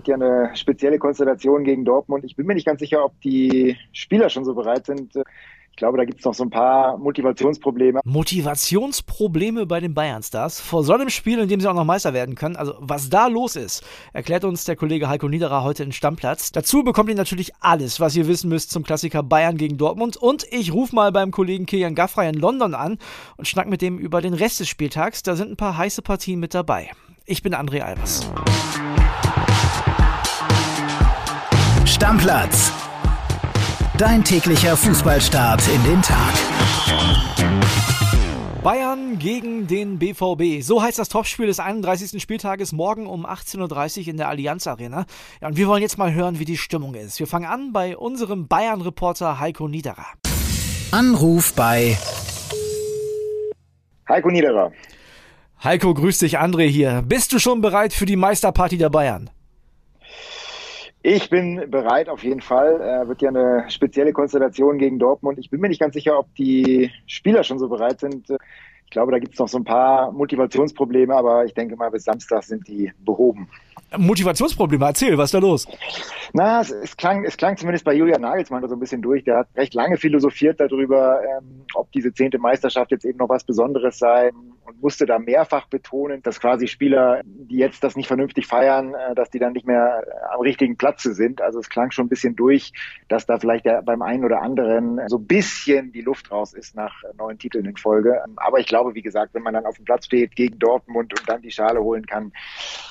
wird ja eine spezielle Konstellation gegen Dortmund. Ich bin mir nicht ganz sicher, ob die Spieler schon so bereit sind. Ich glaube, da gibt es noch so ein paar Motivationsprobleme. Motivationsprobleme bei den Bayern-Stars? Vor so einem Spiel, in dem sie auch noch Meister werden können. Also, was da los ist, erklärt uns der Kollege Heiko Niederer heute in Stammplatz. Dazu bekommt ihr natürlich alles, was ihr wissen müsst zum Klassiker Bayern gegen Dortmund. Und ich rufe mal beim Kollegen Kilian Gaffrey in London an und schnack mit dem über den Rest des Spieltags. Da sind ein paar heiße Partien mit dabei. Ich bin André Albers. Stammplatz. Dein täglicher Fußballstart in den Tag. Bayern gegen den BVB. So heißt das Topspiel des 31. Spieltages morgen um 18.30 Uhr in der Allianz Arena. Ja, und wir wollen jetzt mal hören, wie die Stimmung ist. Wir fangen an bei unserem Bayern-Reporter Heiko Niederer. Anruf bei Heiko Niederer. Heiko, grüß dich, André hier. Bist du schon bereit für die Meisterparty der Bayern? Ich bin bereit auf jeden Fall. Äh, wird ja eine spezielle Konstellation gegen Dortmund. Ich bin mir nicht ganz sicher, ob die Spieler schon so bereit sind. Ich glaube, da gibt es noch so ein paar Motivationsprobleme, aber ich denke mal, bis Samstag sind die behoben. Motivationsprobleme, erzähl, was ist da los? Na, es, es, klang, es klang zumindest bei Julian Nagelsmann so ein bisschen durch. Der hat recht lange philosophiert darüber, ähm, ob diese zehnte Meisterschaft jetzt eben noch was Besonderes sei und musste da mehrfach betonen, dass quasi Spieler, die jetzt das nicht vernünftig feiern, äh, dass die dann nicht mehr äh, am richtigen Platze sind. Also es klang schon ein bisschen durch, dass da vielleicht ja beim einen oder anderen so ein bisschen die Luft raus ist nach neuen Titeln in Folge. Aber ich glaube, wie gesagt, wenn man dann auf dem Platz steht gegen Dortmund und dann die Schale holen kann,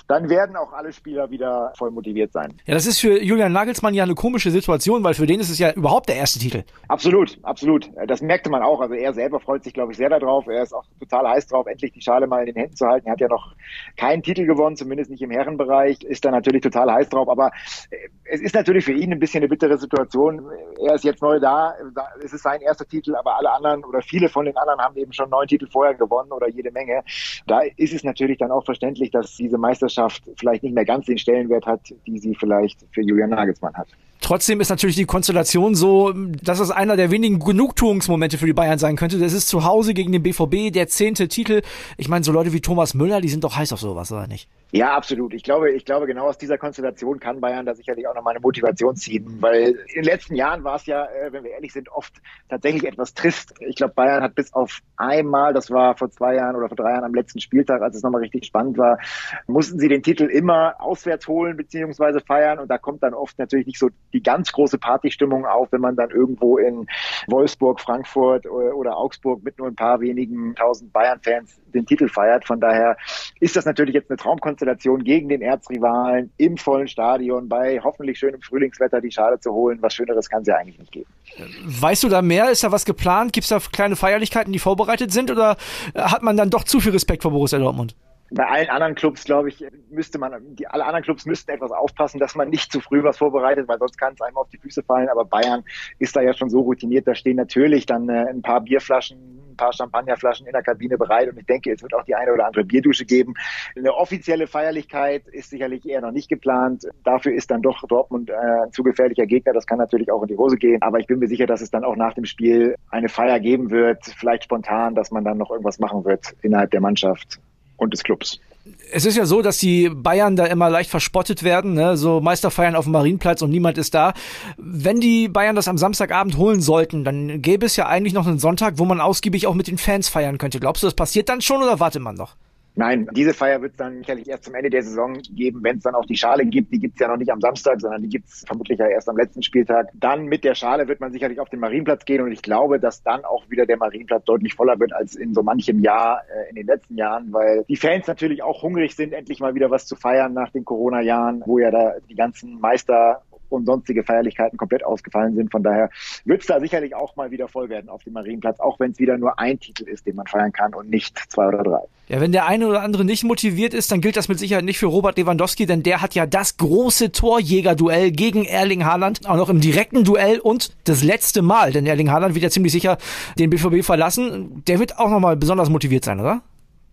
dann werden auch alle Spieler wieder voll motiviert sein. Ja, das ist für Julian Nagelsmann ja eine komische Situation, weil für den ist es ja überhaupt der erste Titel. Absolut, absolut. Das merkte man auch. Also er selber freut sich, glaube ich, sehr darauf. Er ist auch total heiß drauf, endlich die Schale mal in den Händen zu halten. Er hat ja noch keinen Titel gewonnen, zumindest nicht im Herrenbereich. Ist da natürlich total heiß drauf. Aber äh, es ist natürlich für ihn ein bisschen eine bittere Situation. Er ist jetzt neu da. Es ist sein erster Titel, aber alle anderen oder viele von den anderen haben eben schon neun Titel vorher gewonnen oder jede Menge. Da ist es natürlich dann auch verständlich, dass diese Meisterschaft vielleicht nicht mehr ganz den Stellenwert hat, die sie vielleicht für Julian Nagelsmann hat. Trotzdem ist natürlich die Konstellation so, dass es einer der wenigen Genugtuungsmomente für die Bayern sein könnte. Das ist zu Hause gegen den BVB, der zehnte Titel. Ich meine, so Leute wie Thomas Müller, die sind doch heiß auf sowas, oder nicht? Ja, absolut. Ich glaube, ich glaube, genau aus dieser Konstellation kann Bayern da sicherlich auch nochmal eine Motivation ziehen, weil in den letzten Jahren war es ja, äh, wenn wir ehrlich sind, oft tatsächlich etwas trist. Ich glaube, Bayern hat bis auf einmal, das war vor zwei Jahren oder vor drei Jahren am letzten Spieltag, als es nochmal richtig spannend war, mussten sie den Titel immer auswärts holen beziehungsweise feiern und da kommt dann oft natürlich nicht so die ganz große Partystimmung auf, wenn man dann irgendwo in Wolfsburg, Frankfurt oder Augsburg mit nur ein paar wenigen tausend Bayern-Fans den Titel feiert. Von daher ist das natürlich jetzt eine Traumkonstellation gegen den Erzrivalen im vollen Stadion bei hoffentlich schönem Frühlingswetter die Schale zu holen. Was Schöneres kann es ja eigentlich nicht geben. Weißt du da mehr? Ist da was geplant? Gibt es da kleine Feierlichkeiten, die vorbereitet sind oder hat man dann doch zu viel Respekt vor Borussia Dortmund? Bei allen anderen Clubs, glaube ich, müsste man, die, alle anderen Clubs müssten etwas aufpassen, dass man nicht zu früh was vorbereitet, weil sonst kann es einem auf die Füße fallen. Aber Bayern ist da ja schon so routiniert, da stehen natürlich dann äh, ein paar Bierflaschen, ein paar Champagnerflaschen in der Kabine bereit und ich denke, es wird auch die eine oder andere Bierdusche geben. Eine offizielle Feierlichkeit ist sicherlich eher noch nicht geplant. Dafür ist dann doch Dortmund äh, ein zu gefährlicher Gegner. Das kann natürlich auch in die Hose gehen. Aber ich bin mir sicher, dass es dann auch nach dem Spiel eine Feier geben wird, vielleicht spontan, dass man dann noch irgendwas machen wird innerhalb der Mannschaft und des Clubs. Es ist ja so, dass die Bayern da immer leicht verspottet werden, ne? so Meisterfeiern auf dem Marienplatz und niemand ist da. Wenn die Bayern das am Samstagabend holen sollten, dann gäbe es ja eigentlich noch einen Sonntag, wo man ausgiebig auch mit den Fans feiern könnte. Glaubst du, das passiert dann schon oder wartet man noch? Nein, diese Feier wird es dann sicherlich erst zum Ende der Saison geben, wenn es dann auch die Schale gibt. Die gibt es ja noch nicht am Samstag, sondern die gibt es vermutlich ja erst am letzten Spieltag. Dann mit der Schale wird man sicherlich auf den Marienplatz gehen und ich glaube, dass dann auch wieder der Marienplatz deutlich voller wird als in so manchem Jahr äh, in den letzten Jahren, weil die Fans natürlich auch hungrig sind, endlich mal wieder was zu feiern nach den Corona-Jahren, wo ja da die ganzen Meister und sonstige Feierlichkeiten komplett ausgefallen sind. Von daher wird es da sicherlich auch mal wieder voll werden auf dem Marienplatz, auch wenn es wieder nur ein Titel ist, den man feiern kann und nicht zwei oder drei. Ja, wenn der eine oder andere nicht motiviert ist, dann gilt das mit Sicherheit nicht für Robert Lewandowski, denn der hat ja das große Torjäger-Duell gegen Erling Haaland auch noch im direkten Duell und das letzte Mal, denn Erling Haaland wird ja ziemlich sicher den BVB verlassen. Der wird auch nochmal besonders motiviert sein, oder?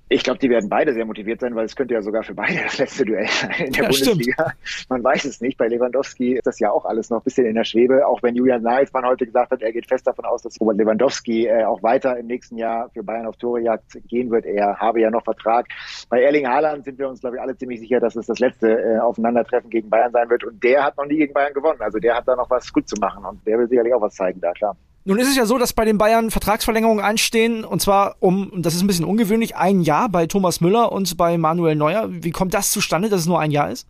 Ich glaube, die werden beide sehr motiviert sein, weil es könnte ja sogar für beide das letzte Duell sein in der Ja, Bundesliga. Man weiß es nicht. Bei Lewandowski ist das ja auch alles noch ein bisschen in der Schwebe. Auch wenn Julian Nagelsmann heute gesagt hat, er geht fest davon aus, dass Robert Lewandowski äh, auch weiter im nächsten Jahr für Bayern auf Torejagd gehen wird. Er habe ja noch Vertrag. Bei Erling Haaland sind wir uns, glaube ich, alle ziemlich sicher, dass es das letzte äh, Aufeinandertreffen gegen Bayern sein wird. Und der hat noch nie gegen Bayern gewonnen. Also der hat da noch was gut zu machen. Und der will sicherlich auch was zeigen da, klar. Nun ist es ja so, dass bei den Bayern Vertragsverlängerungen anstehen und zwar um, das ist ein bisschen ungewöhnlich, ein Jahr bei Thomas Müller und bei Manuel Neuer. Wie kommt das zustande, dass es nur ein Jahr ist?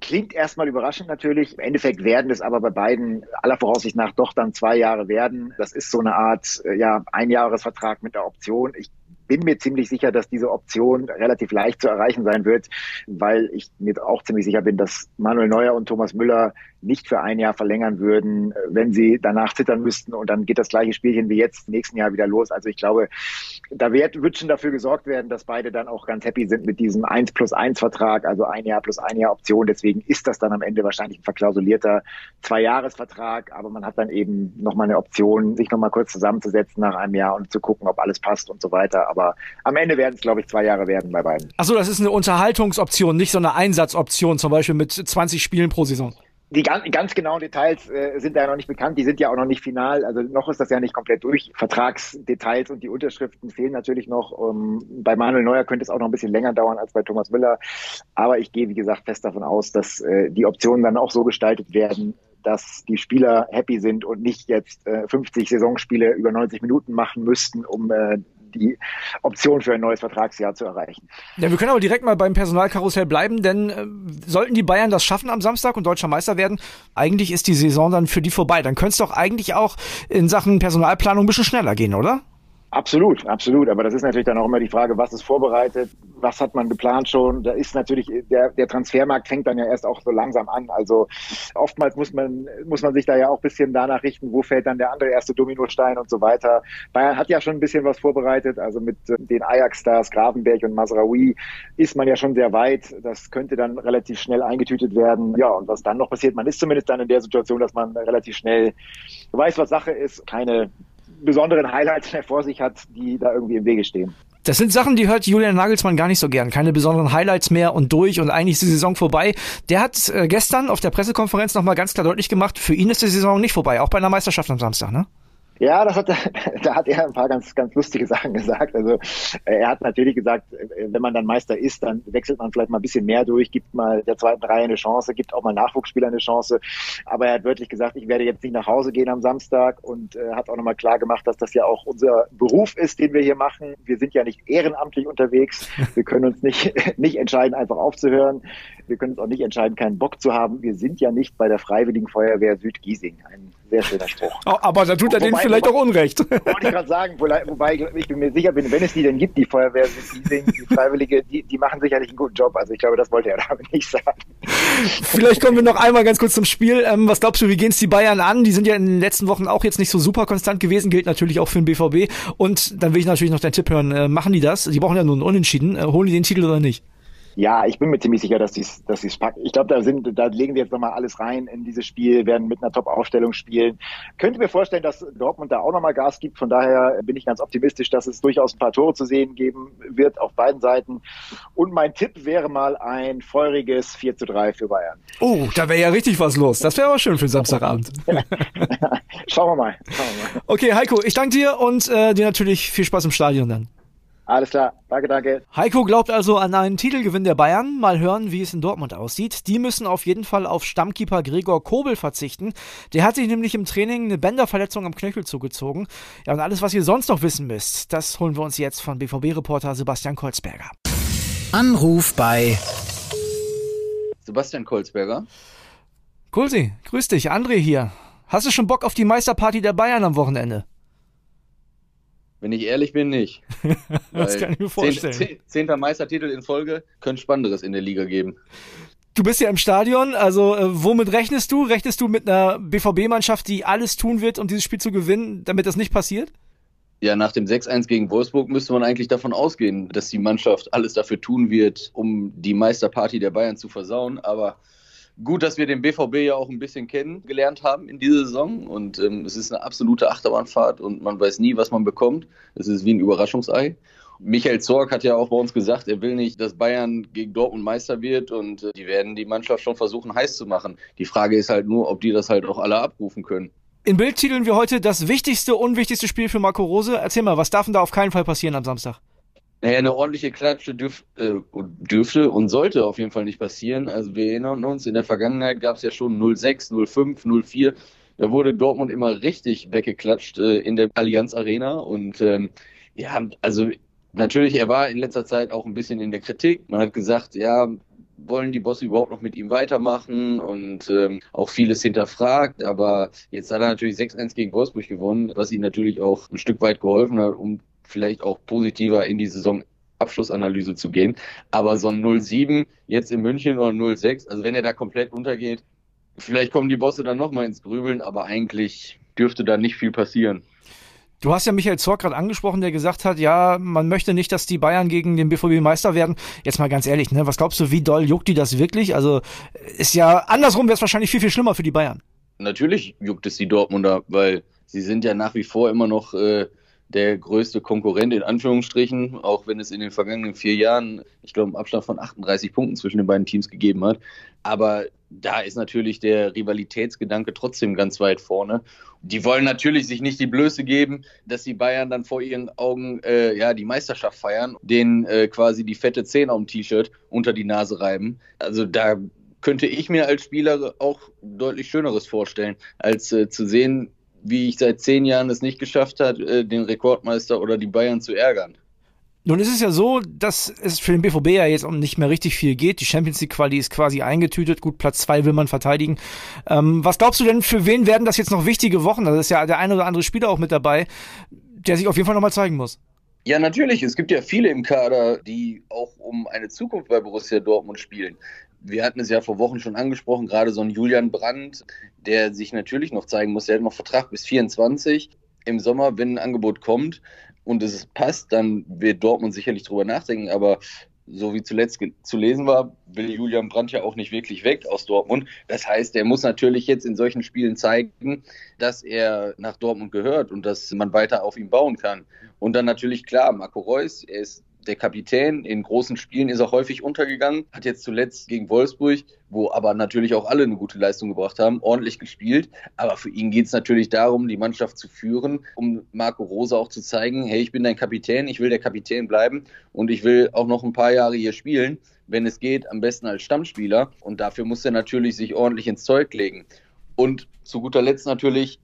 Klingt erstmal überraschend natürlich. Im Endeffekt werden es aber bei beiden aller Voraussicht nach doch dann zwei Jahre werden. Das ist so eine Art äh, ja, Einjahresvertrag mit der Option. Ich bin mir ziemlich sicher, dass diese Option relativ leicht zu erreichen sein wird, weil ich mir auch ziemlich sicher bin, dass Manuel Neuer und Thomas Müller nicht für ein Jahr verlängern würden, wenn sie danach zittern müssten und dann geht das gleiche Spielchen wie jetzt nächsten Jahr wieder los. Also ich glaube, da wird, wird schon dafür gesorgt werden, dass beide dann auch ganz happy sind mit diesem 1 plus 1 Vertrag, also ein Jahr plus ein Jahr Option. Deswegen ist das dann am Ende wahrscheinlich ein verklausulierter Zwei-Jahres-Vertrag, aber man hat dann eben nochmal eine Option, sich nochmal kurz zusammenzusetzen nach einem Jahr und zu gucken, ob alles passt und so weiter. Aber am Ende werden es, glaube ich, zwei Jahre werden bei beiden. Achso, das ist eine Unterhaltungsoption, nicht so eine Einsatzoption, zum Beispiel mit 20 Spielen pro Saison. Die ganz, ganz genauen Details äh, sind da ja noch nicht bekannt, die sind ja auch noch nicht final, also noch ist das ja nicht komplett durch. Vertragsdetails und die Unterschriften fehlen natürlich noch. Um, bei Manuel Neuer könnte es auch noch ein bisschen länger dauern als bei Thomas Müller, aber ich gehe, wie gesagt, fest davon aus, dass äh, die Optionen dann auch so gestaltet werden, dass die Spieler happy sind und nicht jetzt äh, 50 Saisonspiele über 90 Minuten machen müssten, um äh, die Option für ein neues Vertragsjahr zu erreichen. Ja, wir können aber direkt mal beim Personalkarussell bleiben, denn äh, sollten die Bayern das schaffen am Samstag und deutscher Meister werden, eigentlich ist die Saison dann für die vorbei. Dann könnte es doch eigentlich auch in Sachen Personalplanung ein bisschen schneller gehen, oder? Absolut, absolut. Aber das ist natürlich dann auch immer die Frage, was ist vorbereitet, was hat man geplant schon. Da ist natürlich, der, der Transfermarkt fängt dann ja erst auch so langsam an. Also oftmals muss man, muss man sich da ja auch ein bisschen danach richten, wo fällt dann der andere erste Dominostein und so weiter. Bayern hat ja schon ein bisschen was vorbereitet. Also mit den Ajax-Stars Gravenberg und Masraoui ist man ja schon sehr weit. Das könnte dann relativ schnell eingetütet werden. Ja, und was dann noch passiert, man ist zumindest dann in der Situation, dass man relativ schnell weiß, was Sache ist, keine besonderen Highlights vor sich hat, die da irgendwie im Wege stehen. Das sind Sachen, die hört Julian Nagelsmann gar nicht so gern. Keine besonderen Highlights mehr und durch und eigentlich ist die Saison vorbei. Der hat äh, gestern auf der Pressekonferenz nochmal ganz klar deutlich gemacht, für ihn ist die Saison nicht vorbei, auch bei einer Meisterschaft am Samstag, ne? Ja, das hat, da hat er ein paar ganz, ganz lustige Sachen gesagt. Also er hat natürlich gesagt, wenn man dann Meister ist, dann wechselt man vielleicht mal ein bisschen mehr durch, gibt mal der zweiten Reihe eine Chance, gibt auch mal Nachwuchsspieler eine Chance. Aber er hat wirklich gesagt, ich werde jetzt nicht nach Hause gehen am Samstag und äh, hat auch nochmal klar gemacht, dass das ja auch unser Beruf ist, den wir hier machen. Wir sind ja nicht ehrenamtlich unterwegs. Wir können uns nicht, nicht entscheiden, einfach aufzuhören. Wir können uns auch nicht entscheiden, keinen Bock zu haben. Wir sind ja nicht bei der Freiwilligen Feuerwehr Südgiesing. Ein sehr schöner Spruch. Aber da tut er denen vielleicht auch Unrecht. Wollte ich gerade sagen, wobei ich bin mir sicher bin, wenn es die denn gibt, die Feuerwehr, die, die Freiwillige, die, die machen sicherlich einen guten Job. Also ich glaube, das wollte er damit nicht sagen. Vielleicht kommen wir noch einmal ganz kurz zum Spiel. Ähm, was glaubst du, wie gehen es die Bayern an? Die sind ja in den letzten Wochen auch jetzt nicht so super konstant gewesen, gilt natürlich auch für den BVB. Und dann will ich natürlich noch deinen Tipp hören. Äh, machen die das? Die brauchen ja nur einen Unentschieden. Äh, holen die den Titel oder nicht? Ja, ich bin mir ziemlich sicher, dass sie es dass sie's packen. Ich glaube, da sind, da legen sie jetzt nochmal alles rein in dieses Spiel, werden mit einer Top-Aufstellung spielen. Könnte mir vorstellen, dass Dortmund da auch nochmal Gas gibt. Von daher bin ich ganz optimistisch, dass es durchaus ein paar Tore zu sehen geben wird auf beiden Seiten. Und mein Tipp wäre mal ein feuriges 4 zu 3 für Bayern. Oh, da wäre ja richtig was los. Das wäre aber schön für Samstagabend. Schauen wir mal. Schauen wir mal. Okay, Heiko, ich danke dir und äh, dir natürlich viel Spaß im Stadion dann. Alles klar, danke, danke. Heiko glaubt also an einen Titelgewinn der Bayern. Mal hören, wie es in Dortmund aussieht. Die müssen auf jeden Fall auf Stammkeeper Gregor Kobel verzichten. Der hat sich nämlich im Training eine Bänderverletzung am Knöchel zugezogen. Ja, und alles, was ihr sonst noch wissen müsst, das holen wir uns jetzt von BVB-Reporter Sebastian Kolzberger. Anruf bei Sebastian Kolzberger. Kulsi, grüß dich, André hier. Hast du schon Bock auf die Meisterparty der Bayern am Wochenende? Wenn ich ehrlich bin, nicht. das kann ich mir vorstellen. Zehn, zehnter Meistertitel in Folge könnte Spannenderes in der Liga geben. Du bist ja im Stadion, also äh, womit rechnest du? Rechnest du mit einer BVB-Mannschaft, die alles tun wird, um dieses Spiel zu gewinnen, damit das nicht passiert? Ja, nach dem 6-1 gegen Wolfsburg müsste man eigentlich davon ausgehen, dass die Mannschaft alles dafür tun wird, um die Meisterparty der Bayern zu versauen. Aber gut, dass wir den BVB ja auch ein bisschen kennengelernt haben in dieser Saison. Und ähm, es ist eine absolute Achterbahnfahrt und man weiß nie, was man bekommt. Es ist wie ein Überraschungsei. Michael Zorg hat ja auch bei uns gesagt, er will nicht, dass Bayern gegen Dortmund Meister wird und äh, die werden die Mannschaft schon versuchen heiß zu machen. Die Frage ist halt nur, ob die das halt auch alle abrufen können. In Bild titeln wir heute das wichtigste, unwichtigste Spiel für Marco Rose. Erzähl mal, was darf denn da auf keinen Fall passieren am Samstag? Naja, eine ordentliche Klatsche dürf, äh, dürfte und sollte auf jeden Fall nicht passieren. Also wir erinnern uns, in der Vergangenheit gab es ja schon 06, 05, 04. Da wurde Dortmund immer richtig weggeklatscht äh, in der Allianz Arena. Und ähm, ja, also natürlich, er war in letzter Zeit auch ein bisschen in der Kritik. Man hat gesagt, ja, wollen die Bosse überhaupt noch mit ihm weitermachen und ähm, auch vieles hinterfragt. Aber jetzt hat er natürlich 6-1 gegen Wolfsburg gewonnen, was ihm natürlich auch ein Stück weit geholfen hat, um vielleicht auch positiver in die Saison Abschlussanalyse zu gehen. Aber so ein 0-7 jetzt in München oder 0-6, also wenn er da komplett untergeht, vielleicht kommen die Bosse dann nochmal ins Grübeln, aber eigentlich dürfte da nicht viel passieren. Du hast ja Michael Zorc gerade angesprochen, der gesagt hat, ja, man möchte nicht, dass die Bayern gegen den BVB Meister werden. Jetzt mal ganz ehrlich, ne, was glaubst du, wie doll juckt die das wirklich? Also ist ja andersrum wäre es wahrscheinlich viel viel schlimmer für die Bayern. Natürlich juckt es die Dortmunder, weil sie sind ja nach wie vor immer noch äh, der größte Konkurrent in Anführungsstrichen, auch wenn es in den vergangenen vier Jahren, ich glaube, einen Abstand von 38 Punkten zwischen den beiden Teams gegeben hat. Aber da ist natürlich der Rivalitätsgedanke trotzdem ganz weit vorne. Die wollen natürlich sich nicht die Blöße geben, dass die Bayern dann vor ihren Augen äh, ja die Meisterschaft feiern, denen äh, quasi die fette Zehn auf dem T-Shirt unter die Nase reiben. Also da könnte ich mir als Spieler auch deutlich Schöneres vorstellen, als äh, zu sehen, wie ich seit zehn Jahren es nicht geschafft hat, äh, den Rekordmeister oder die Bayern zu ärgern. Nun ist es ja so, dass es für den BVB ja jetzt auch nicht mehr richtig viel geht. Die Champions League Quali ist quasi eingetütet. Gut, Platz zwei will man verteidigen. Ähm, was glaubst du denn, für wen werden das jetzt noch wichtige Wochen? Da ist ja der ein oder andere Spieler auch mit dabei, der sich auf jeden Fall nochmal zeigen muss. Ja, natürlich. Es gibt ja viele im Kader, die auch um eine Zukunft bei Borussia Dortmund spielen. Wir hatten es ja vor Wochen schon angesprochen, gerade so ein Julian Brandt, der sich natürlich noch zeigen muss. Er hat noch Vertrag bis 24. Im Sommer, wenn ein Angebot kommt und es passt, dann wird Dortmund sicherlich drüber nachdenken. Aber so wie zuletzt zu lesen war, will Julian Brandt ja auch nicht wirklich weg aus Dortmund. Das heißt, er muss natürlich jetzt in solchen Spielen zeigen, dass er nach Dortmund gehört und dass man weiter auf ihn bauen kann. Und dann natürlich klar, Marco Reus, er ist der Kapitän. In großen Spielen ist er häufig untergegangen, hat jetzt zuletzt gegen Wolfsburg, wo aber natürlich auch alle eine gute Leistung gebracht haben, ordentlich gespielt. Aber für ihn geht es natürlich darum, die Mannschaft zu führen, um Marco Rosa auch zu zeigen, hey, ich bin dein Kapitän, ich will der Kapitän bleiben und ich will auch noch ein paar Jahre hier spielen. Wenn es geht, am besten als Stammspieler. Und dafür muss er natürlich sich ordentlich ins Zeug legen. Und zu guter Letzt natürlich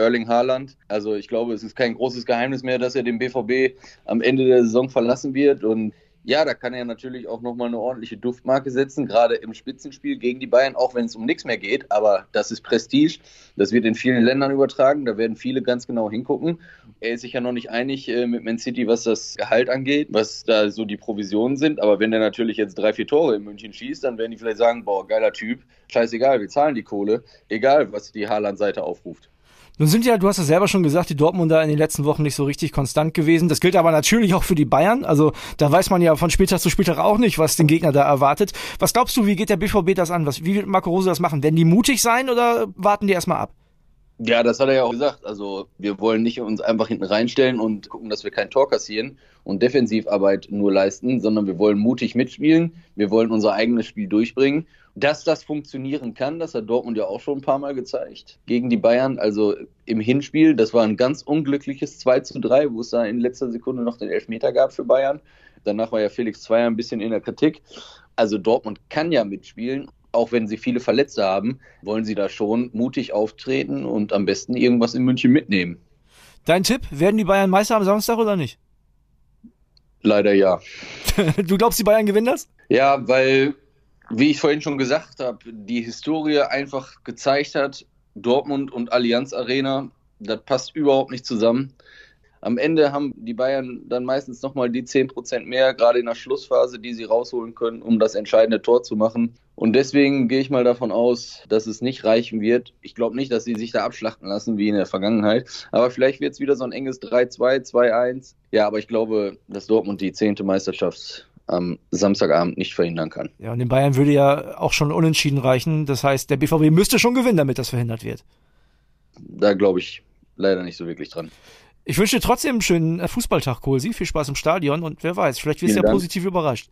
Erling Haaland. Also ich glaube, es ist kein großes Geheimnis mehr, dass er den BVB am Ende der Saison verlassen wird. Und ja, da kann er natürlich auch nochmal eine ordentliche Duftmarke setzen, gerade im Spitzenspiel gegen die Bayern, auch wenn es um nichts mehr geht. Aber das ist Prestige. Das wird in vielen Ländern übertragen. Da werden viele ganz genau hingucken. Er ist sich ja noch nicht einig äh, mit Man City, was das Gehalt angeht, was da so die Provisionen sind. Aber wenn er natürlich jetzt drei, vier Tore in München schießt, dann werden die vielleicht sagen, boah, geiler Typ. Scheißegal, wir zahlen die Kohle. Egal, was die Haaland-Seite aufruft. Nun sind ja, du hast es selber schon gesagt, die Dortmunder in den letzten Wochen nicht so richtig konstant gewesen. Das gilt aber natürlich auch für die Bayern. Also da weiß man ja von Spieltag zu Spieltag auch nicht, was den Gegner da erwartet. Was glaubst du, wie geht der BVB das an? Was, wie wird Marco Rose das machen? Werden die mutig sein oder warten die erstmal ab? Ja, das hat er ja auch gesagt. Also wir wollen nicht uns einfach hinten reinstellen und gucken, dass wir kein Tor kassieren und Defensivarbeit nur leisten, sondern wir wollen mutig mitspielen. Wir wollen unser eigenes Spiel durchbringen. Dass das funktionieren kann, das hat Dortmund ja auch schon ein paar Mal gezeigt gegen die Bayern. Also im Hinspiel, das war ein ganz unglückliches 2 zu 3, wo es da in letzter Sekunde noch den Elfmeter gab für Bayern. Danach war ja Felix Zweier ein bisschen in der Kritik. Also Dortmund kann ja mitspielen auch wenn sie viele Verletzte haben, wollen sie da schon mutig auftreten und am besten irgendwas in München mitnehmen. Dein Tipp, werden die Bayern Meister am Samstag oder nicht? Leider ja. du glaubst, die Bayern gewinnen das? Ja, weil, wie ich vorhin schon gesagt habe, die Historie einfach gezeigt hat, Dortmund und Allianz Arena, das passt überhaupt nicht zusammen. Am Ende haben die Bayern dann meistens nochmal die 10% mehr, gerade in der Schlussphase, die sie rausholen können, um das entscheidende Tor zu machen. Und deswegen gehe ich mal davon aus, dass es nicht reichen wird. Ich glaube nicht, dass sie sich da abschlachten lassen wie in der Vergangenheit. Aber vielleicht wird es wieder so ein enges 3-2, 2-1. Ja, aber ich glaube, dass Dortmund die zehnte Meisterschaft am Samstagabend nicht verhindern kann. Ja, und den Bayern würde ja auch schon unentschieden reichen. Das heißt, der BVB müsste schon gewinnen, damit das verhindert wird. Da glaube ich leider nicht so wirklich dran. Ich wünsche dir trotzdem einen schönen Fußballtag, Kohlsi. Viel Spaß im Stadion und wer weiß, vielleicht wirst du ja Dank. positiv überrascht.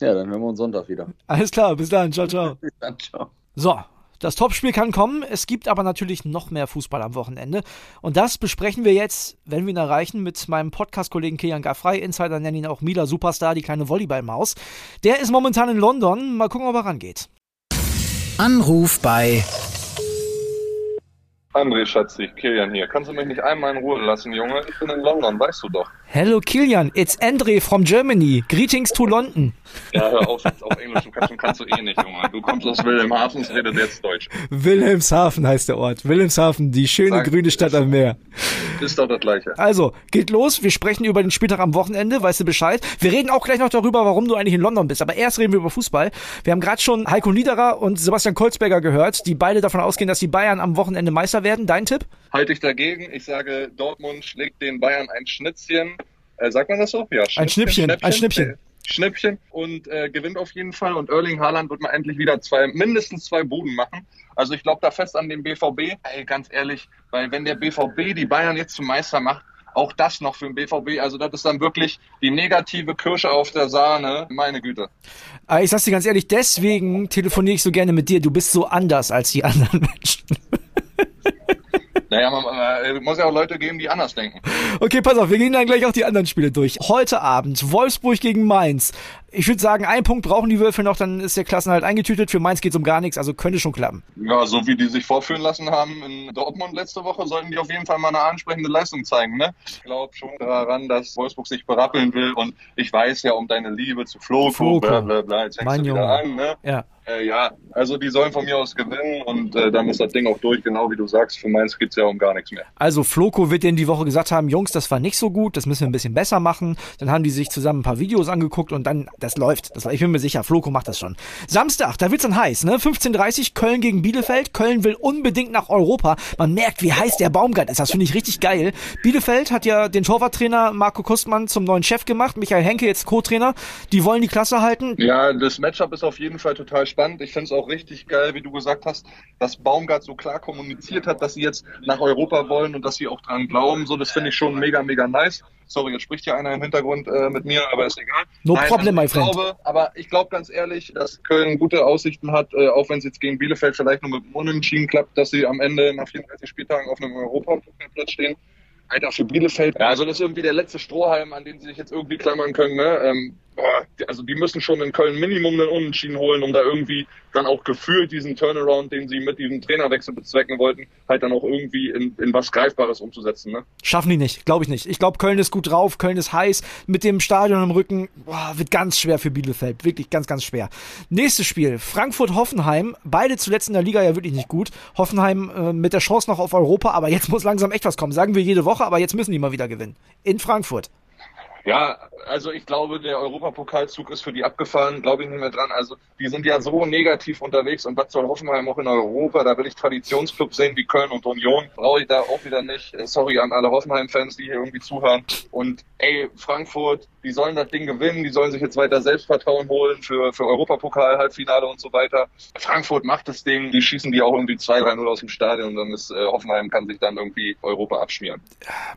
Ja, dann hören wir uns Sonntag wieder. Alles klar, bis dann. Ciao, ciao. Bis dann, ciao. So, das Topspiel kann kommen. Es gibt aber natürlich noch mehr Fußball am Wochenende. Und das besprechen wir jetzt, wenn wir ihn erreichen, mit meinem Podcast-Kollegen Kian Gaffrey. Insider nennen ihn auch Mila Superstar, die kleine Volleyballmaus. Der ist momentan in London. Mal gucken, ob er rangeht. Anruf bei André Schatzi, Kilian hier. Kannst du mich nicht einmal in Ruhe lassen, Junge? Ich bin in London, weißt du doch. Hello Kilian, it's Andre from Germany. Greetings to London. Ja, hör auf, jetzt auf Englisch quatschen kannst du eh nicht, Junge. Du kommst aus Wilhelmshaven, und redet jetzt Deutsch. Wilhelmshaven heißt der Ort. Wilhelmshaven, die schöne Sag- grüne Stadt am Meer. Ist doch das Gleiche. Also, geht los. Wir sprechen über den Spieltag am Wochenende. Weißt du Bescheid? Wir reden auch gleich noch darüber, warum du eigentlich in London bist. Aber erst reden wir über Fußball. Wir haben gerade schon Heiko Niederer und Sebastian Kolzberger gehört, die beide davon ausgehen, dass die Bayern am Wochenende Meister werden. Dein Tipp? Halte ich dagegen. Ich sage, Dortmund schlägt den Bayern ein Schnitzchen. Äh, sagt man das so? Ja, Ein Schnippchen, ein Schnippchen. Äh, Schnippchen und äh, gewinnt auf jeden Fall. Und Erling Haaland wird mal endlich wieder zwei, mindestens zwei Buden machen. Also ich glaube da fest an den BVB. Ey, ganz ehrlich, weil wenn der BVB die Bayern jetzt zum Meister macht, auch das noch für den BVB, also das ist dann wirklich die negative Kirsche auf der Sahne. Meine Güte. Aber ich sag's dir ganz ehrlich, deswegen telefoniere ich so gerne mit dir. Du bist so anders als die anderen Menschen. Naja, man, man äh, muss ja auch Leute geben, die anders denken. Okay, pass auf, wir gehen dann gleich auch die anderen Spiele durch. Heute Abend Wolfsburg gegen Mainz. Ich würde sagen, einen Punkt brauchen die Würfel noch, dann ist der Klassenhalt eingetütet. Für Mainz geht's um gar nichts, also könnte schon klappen. Ja, so wie die sich vorführen lassen haben in Dortmund letzte Woche, sollten die auf jeden Fall mal eine ansprechende Leistung zeigen. Ne? Ich glaube schon daran, dass Wolfsburg sich berappeln will und ich weiß ja um deine Liebe zu Floko, Floko. bla bla bla, jetzt fängst Mein du wieder Junge. an. Ne? Ja. Äh, ja, also die sollen von mir aus gewinnen und äh, dann ist das Ding auch durch, genau wie du sagst. Für Mainz geht's ja um gar nichts mehr. Also Floco wird denen die Woche gesagt haben, Jungs, das war nicht so gut, das müssen wir ein bisschen besser machen. Dann haben die sich zusammen ein paar Videos angeguckt und dann, das läuft. Das, ich bin mir sicher, Floco macht das schon. Samstag, da wird's dann heiß, ne? 15.30 Köln gegen Bielefeld. Köln will unbedingt nach Europa. Man merkt, wie heiß der Baumgart ist. Das finde ich richtig geil. Bielefeld hat ja den Torwarttrainer Marco Kustmann zum neuen Chef gemacht. Michael Henke jetzt Co-Trainer. Die wollen die Klasse halten. Ja, das Matchup ist auf jeden Fall total spannend. Ich finde es auch richtig geil, wie du gesagt hast, dass Baumgart so klar kommuniziert hat, dass sie jetzt nach Europa wollen und dass sie auch dran glauben. So, das finde ich schon mega, mega nice. Sorry, jetzt spricht ja einer im Hintergrund äh, mit mir, aber ist egal. No problem, my ich friend. Glaube, aber ich glaube ganz ehrlich, dass Köln gute Aussichten hat, äh, auch wenn es jetzt gegen Bielefeld vielleicht nur mit dem Unentschieden klappt, dass sie am Ende nach 34 Spieltagen auf einem Europapokalplatz stehen. Alter, für Bielefeld. Ja, also das ist irgendwie der letzte Strohhalm, an den sie sich jetzt irgendwie klammern können. Ne? Ähm, also die müssen schon in Köln Minimum einen Unentschieden holen, um da irgendwie dann auch gefühlt diesen Turnaround, den sie mit diesem Trainerwechsel bezwecken wollten, halt dann auch irgendwie in, in was Greifbares umzusetzen. Ne? Schaffen die nicht, glaube ich nicht. Ich glaube, Köln ist gut drauf, Köln ist heiß. Mit dem Stadion im Rücken boah, wird ganz schwer für Bielefeld. Wirklich ganz, ganz schwer. Nächstes Spiel, Frankfurt-Hoffenheim. Beide zuletzt in der Liga ja wirklich nicht gut. Hoffenheim äh, mit der Chance noch auf Europa, aber jetzt muss langsam echt was kommen. Sagen wir jede Woche, aber jetzt müssen die mal wieder gewinnen. In Frankfurt. Ja, also ich glaube, der Europapokalzug ist für die abgefahren, glaube ich nicht mehr dran. Also die sind ja so negativ unterwegs und was soll Hoffenheim auch in Europa? Da will ich Traditionsclubs sehen wie Köln und Union. Brauche ich da auch wieder nicht. Äh, Sorry an alle Hoffenheim-Fans, die hier irgendwie zuhören. Und ey, Frankfurt, die sollen das Ding gewinnen, die sollen sich jetzt weiter Selbstvertrauen holen für, für Europapokal, Halbfinale und so weiter. Frankfurt macht das Ding, die schießen die auch irgendwie 2-3-0 aus dem Stadion und dann ist äh, Hoffenheim kann sich dann irgendwie Europa abschmieren.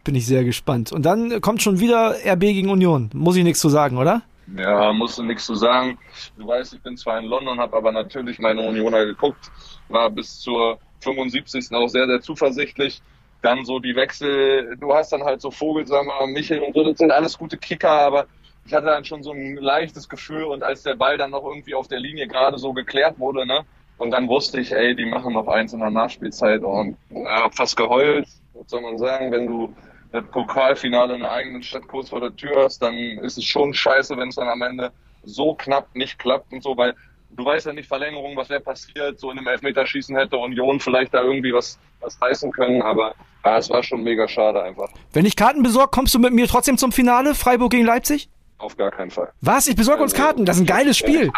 Bin ich sehr gespannt. Und dann kommt schon wieder RB gegen Union. Muss ich nichts zu sagen, oder? Ja, musst du nichts zu sagen. Du weißt, ich bin zwar in London, habe aber natürlich meine Unioner geguckt, war bis zur 75. auch sehr, sehr zuversichtlich. Dann so die Wechsel, du hast dann halt so Vogelsammer, Michel und so, das sind alles gute Kicker, aber ich hatte dann schon so ein leichtes Gefühl und als der Ball dann noch irgendwie auf der Linie gerade so geklärt wurde, ne, und dann wusste ich, ey, die machen noch eins in der Nachspielzeit und ja, fast geheult, was soll man sagen, wenn du das Pokalfinale in der eigenen Stadt kurz vor der Tür hast, dann ist es schon scheiße, wenn es dann am Ende so knapp nicht klappt und so, weil du weißt ja nicht Verlängerung, was wäre passiert, so in einem Elfmeterschießen hätte Union vielleicht da irgendwie was, was reißen können, aber ja, es war schon mega schade einfach. Wenn ich Karten besorge, kommst du mit mir trotzdem zum Finale? Freiburg gegen Leipzig? Auf gar keinen Fall. Was? Ich besorge uns Karten. Das ist ein geiles Spiel.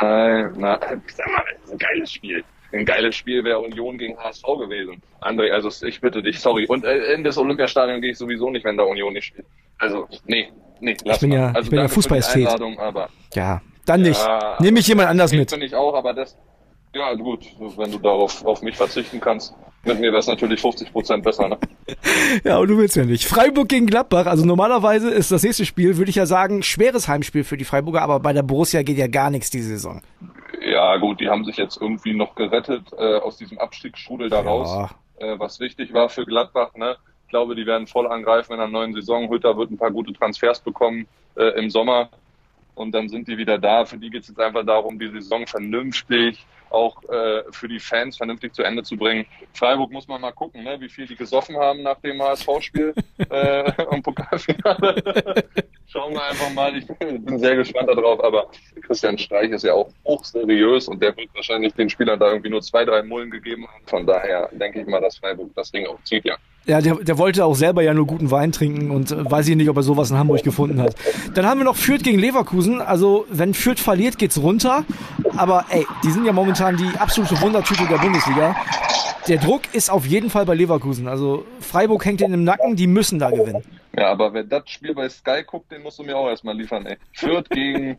Nein, na, sag mal, das ist ein geiles Spiel. Ein geiles Spiel wäre Union gegen HSV gewesen. André, also ich bitte dich, sorry. Und äh, in das Olympiastadion gehe ich sowieso nicht, wenn da Union nicht spielt. Also, nee, nee, lass bin mal. ja- also ich bin ja aber Ja, dann nicht. Ja, Nehme ich jemand anders mit. bin ich auch, aber das, ja gut, wenn du darauf auf mich verzichten kannst. Mit mir wäre es natürlich 50 Prozent besser, ne? ja, und du willst ja nicht. Freiburg gegen Gladbach. Also normalerweise ist das nächste Spiel, würde ich ja sagen, schweres Heimspiel für die Freiburger, aber bei der Borussia geht ja gar nichts diese Saison. Ja, gut, die haben sich jetzt irgendwie noch gerettet äh, aus diesem Abstiegsstrudel da raus, äh, was wichtig war für Gladbach, ne? Ich glaube, die werden voll angreifen in der neuen Saison. Hütter wird ein paar gute Transfers bekommen äh, im Sommer und dann sind die wieder da. Für die geht es jetzt einfach darum, die Saison vernünftig auch äh, für die Fans vernünftig zu Ende zu bringen. Freiburg muss man mal gucken, ne, wie viel die gesoffen haben nach dem HSV-Spiel äh, und Pokalfinale. Schauen wir einfach mal. Ich bin sehr gespannt darauf. Aber Christian Streich ist ja auch hochseriös und der wird wahrscheinlich den Spielern da irgendwie nur zwei, drei Mullen gegeben haben. Von daher denke ich mal, dass Freiburg das Ding auch zieht, ja. Ja, der, der wollte auch selber ja nur guten Wein trinken und äh, weiß ich nicht, ob er sowas in Hamburg gefunden hat. Dann haben wir noch Fürth gegen Leverkusen. Also, wenn Fürth verliert, geht's runter. Aber ey, die sind ja momentan die absolute Wundertüte der Bundesliga. Der Druck ist auf jeden Fall bei Leverkusen. Also, Freiburg hängt in im Nacken, die müssen da gewinnen. Ja, aber wer das Spiel bei Sky guckt, den musst du mir auch erstmal liefern, ey. Fürth gegen,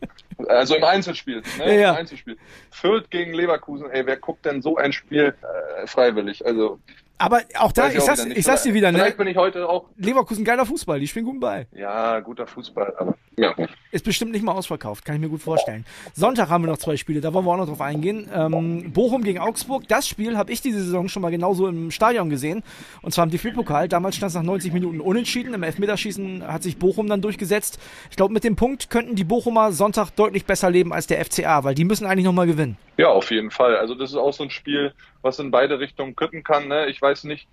also im Einzelspiel, ne? Ja, ja. Im Einzelspiel. Fürth gegen Leverkusen, ey, wer guckt denn so ein Spiel äh, freiwillig? Also, aber auch da, ich, ich, sag's, ich sag's dir wieder, ne? Vielleicht bin ich heute auch. Leverkusen geiler Fußball, die spielen gut bei. Ja, guter Fußball, aber ja. Ist bestimmt nicht mal ausverkauft, kann ich mir gut vorstellen. Sonntag haben wir noch zwei Spiele, da wollen wir auch noch drauf eingehen. Ähm, Bochum gegen Augsburg, das Spiel habe ich diese Saison schon mal genauso im Stadion gesehen. Und zwar im DFB-Pokal. Damals stand es nach 90 Minuten unentschieden. Im Elfmeterschießen hat sich Bochum dann durchgesetzt. Ich glaube, mit dem Punkt könnten die Bochumer Sonntag deutlich besser leben als der FCA, weil die müssen eigentlich nochmal gewinnen. Ja, auf jeden Fall. Also das ist auch so ein Spiel, was in beide Richtungen kippen kann. Ne? Ich weiß nicht,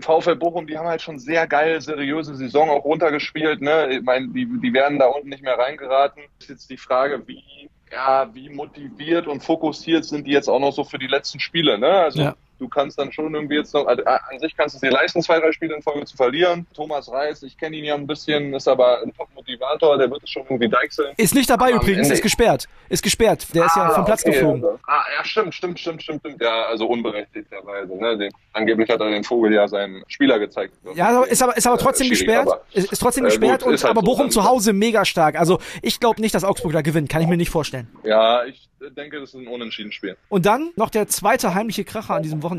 VfL Bochum, die haben halt schon sehr geil, seriöse Saison auch runtergespielt. Ne? Ich meine, die, die werden da unten nicht mehr reingeraten. Ist jetzt die Frage, wie, ja, wie motiviert und fokussiert sind die jetzt auch noch so für die letzten Spiele. Ne? Also ja du kannst dann schon irgendwie jetzt noch, also an sich kannst du es dir leisten, zwei, drei Spiele in Folge zu verlieren. Thomas Reis, ich kenne ihn ja ein bisschen, ist aber ein Top-Motivator, der wird es schon irgendwie deichseln. Ist nicht dabei aber übrigens, ist gesperrt. Ist gesperrt. Der ah, ist ja ah, vom Platz okay, geflogen. Also. Ah, ja, stimmt, stimmt, stimmt, stimmt, stimmt. Ja, also unberechtigterweise. Ne? Den, angeblich hat er den Vogel ja seinem Spieler gezeigt. Ja, ist aber, ist aber trotzdem äh, gesperrt. Aber, ist, ist trotzdem äh, gesperrt, gut, und, halt aber Bochum so, zu Hause mega stark. Also ich glaube nicht, dass Augsburg da gewinnt. Kann ich mir nicht vorstellen. Ja, ich denke, das ist ein unentschieden Spiel. Und dann noch der zweite heimliche Kracher an diesem Wochenende.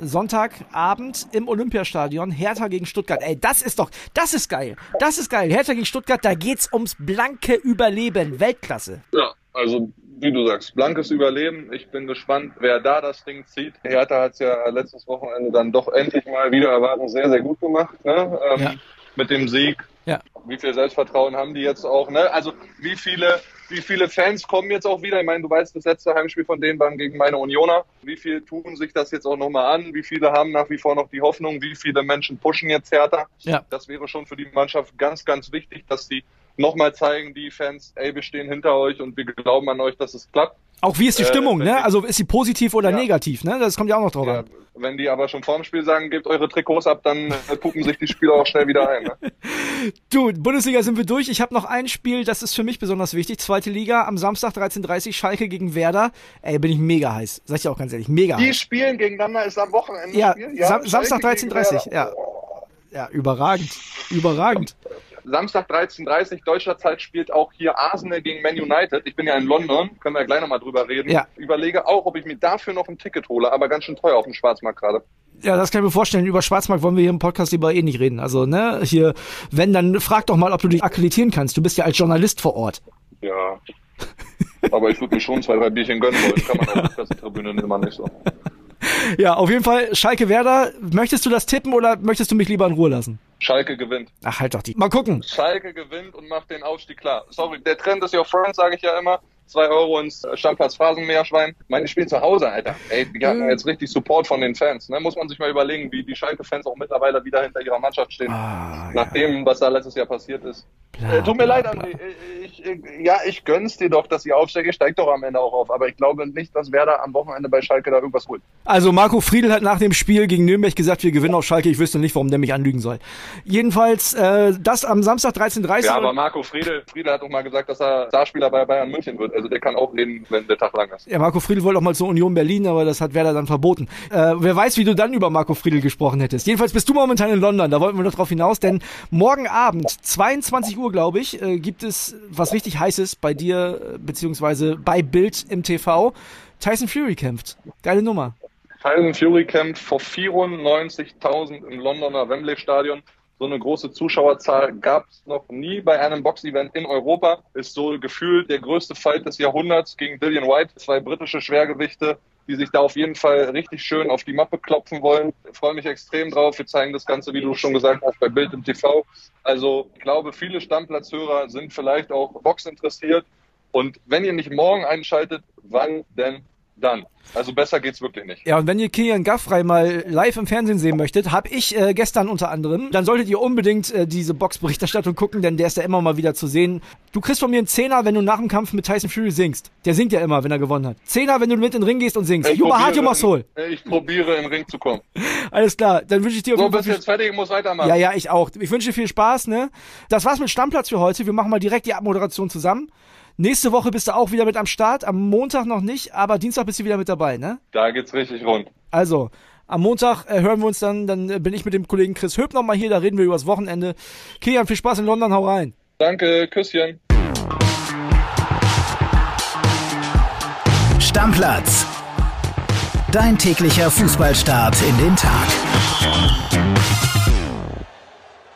Sonntagabend im Olympiastadion. Hertha gegen Stuttgart. Ey, das ist doch, das ist geil. Das ist geil. Hertha gegen Stuttgart, da geht's ums blanke Überleben. Weltklasse. Ja, also wie du sagst, blankes Überleben. Ich bin gespannt, wer da das Ding zieht. Hertha hat es ja letztes Wochenende dann doch endlich mal wieder erwarten sehr, sehr gut gemacht. Ne? Ähm, ja. Mit dem Sieg. Ja. Wie viel Selbstvertrauen haben die jetzt auch? Ne? Also wie viele wie viele Fans kommen jetzt auch wieder? Ich meine, du weißt, das letzte Heimspiel von denen war gegen meine Unioner. Wie viele tun sich das jetzt auch nochmal an? Wie viele haben nach wie vor noch die Hoffnung? Wie viele Menschen pushen jetzt härter? Ja. Das wäre schon für die Mannschaft ganz, ganz wichtig, dass die nochmal zeigen, die Fans, ey, wir stehen hinter euch und wir glauben an euch, dass es klappt. Auch wie ist die äh, Stimmung, äh, ne? Also ist sie positiv oder ja. negativ, ne? Das kommt ja auch noch drauf ja, an. Wenn die aber schon vorm Spiel sagen, gebt eure Trikots ab, dann äh, puppen sich die Spieler auch schnell wieder ein. Ne? du, Bundesliga sind wir durch. Ich habe noch ein Spiel, das ist für mich besonders wichtig. Zweite Liga am Samstag 13.30 Schalke gegen Werder. Ey, bin ich mega heiß. Sag ich auch ganz ehrlich, mega die heiß. Die spielen gegeneinander, ist am Wochenende. Ja, ja Sam Samstag 13.30 ja. Ja, überragend. Überragend. Samstag 13.30 deutscher Zeit spielt auch hier Arsenal gegen Man United. Ich bin ja in London, können wir gleich nochmal drüber reden. Ja. Überlege auch, ob ich mir dafür noch ein Ticket hole, aber ganz schön teuer auf dem Schwarzmarkt gerade. Ja, das kann ich mir vorstellen. Über Schwarzmarkt wollen wir hier im Podcast lieber eh nicht reden. Also, ne, hier, wenn, dann frag doch mal, ob du dich akkreditieren kannst. Du bist ja als Journalist vor Ort. Ja. Aber ich würde mir schon zwei, drei Bierchen gönnen wollen. Kann man auf der Pressetribüne immer nicht so. Ja, auf jeden Fall Schalke Werder. Möchtest du das tippen oder möchtest du mich lieber in Ruhe lassen? Schalke gewinnt. Ach, halt doch die. Mal gucken. Schalke gewinnt und macht den Aufstieg klar. Sorry, der Trend ist your friend, sage ich ja immer. 2 Euro ins Stammplatz Phrasenmeerschwein. Meine spielen zu Hause, Alter. Ey, die haben mhm. jetzt richtig Support von den Fans. Ne? Muss man sich mal überlegen, wie die Schalke-Fans auch mittlerweile wieder hinter ihrer Mannschaft stehen. Ah, nach ja. dem, was da letztes Jahr passiert ist. Bla, äh, tut mir bla, leid, André. Ich, ich, ja, ich gönn's dir doch, dass sie aufsteige. Steigt doch am Ende auch auf. Aber ich glaube nicht, dass Werder am Wochenende bei Schalke da irgendwas holt. Also Marco Friedl hat nach dem Spiel gegen Nürnberg gesagt, wir gewinnen auf Schalke. Ich wüsste nicht, warum der mich anlügen soll. Jedenfalls, äh, das am Samstag 13.30 Ja, aber Marco Friedl, Friedl hat doch mal gesagt, dass er Starspieler bei Bayern München wird. Also der kann auch reden, wenn der Tag lang ist. Ja, Marco Friedl wollte auch mal zur Union Berlin, aber das hat Werder dann verboten. Äh, wer weiß, wie du dann über Marco Friedl gesprochen hättest. Jedenfalls bist du momentan in London, da wollten wir noch drauf hinaus, denn morgen Abend, 22 Uhr, glaube ich, äh, gibt es was richtig Heißes bei dir, äh, beziehungsweise bei Bild im TV. Tyson Fury kämpft. Geile Nummer. Tyson Fury kämpft vor 94.000 im Londoner Wembley Stadion. So eine große Zuschauerzahl gab es noch nie bei einem Boxevent in Europa. Ist so gefühlt der größte Fight des Jahrhunderts gegen Dillian White. Zwei britische Schwergewichte, die sich da auf jeden Fall richtig schön auf die Mappe klopfen wollen. Ich freue mich extrem drauf. Wir zeigen das Ganze, wie du schon gesagt hast, bei Bild im TV. Also ich glaube, viele Stammplatzhörer sind vielleicht auch Box interessiert. Und wenn ihr nicht morgen einschaltet, wann denn dann. Also besser geht's wirklich nicht. Ja, und wenn ihr Kilian Gaffrey mal live im Fernsehen sehen möchtet, habe ich äh, gestern unter anderem, dann solltet ihr unbedingt äh, diese Boxberichterstattung gucken, denn der ist ja immer mal wieder zu sehen. Du kriegst von mir einen Zehner, wenn du nach dem Kampf mit Tyson Fury singst. Der singt ja immer, wenn er gewonnen hat. Zehner, wenn du mit in den Ring gehst und singst. Ich Juba hart, Juba probiere, soul. ich probiere in den Ring zu kommen. Alles klar, dann wünsche ich dir So, bist jetzt fertig, muss weitermachen. Ja, ja, ich auch. Ich wünsche dir viel Spaß, ne? Das war's mit Stammplatz für heute. Wir machen mal direkt die Abmoderation zusammen. Nächste Woche bist du auch wieder mit am Start. Am Montag noch nicht, aber Dienstag bist du wieder mit dabei, ne? Da geht's richtig rund. Also, am Montag äh, hören wir uns dann, dann äh, bin ich mit dem Kollegen Chris Höp nochmal hier, da reden wir übers Wochenende. Kilian, viel Spaß in London, hau rein. Danke, Küsschen. Stammplatz. Dein täglicher Fußballstart in den Tag.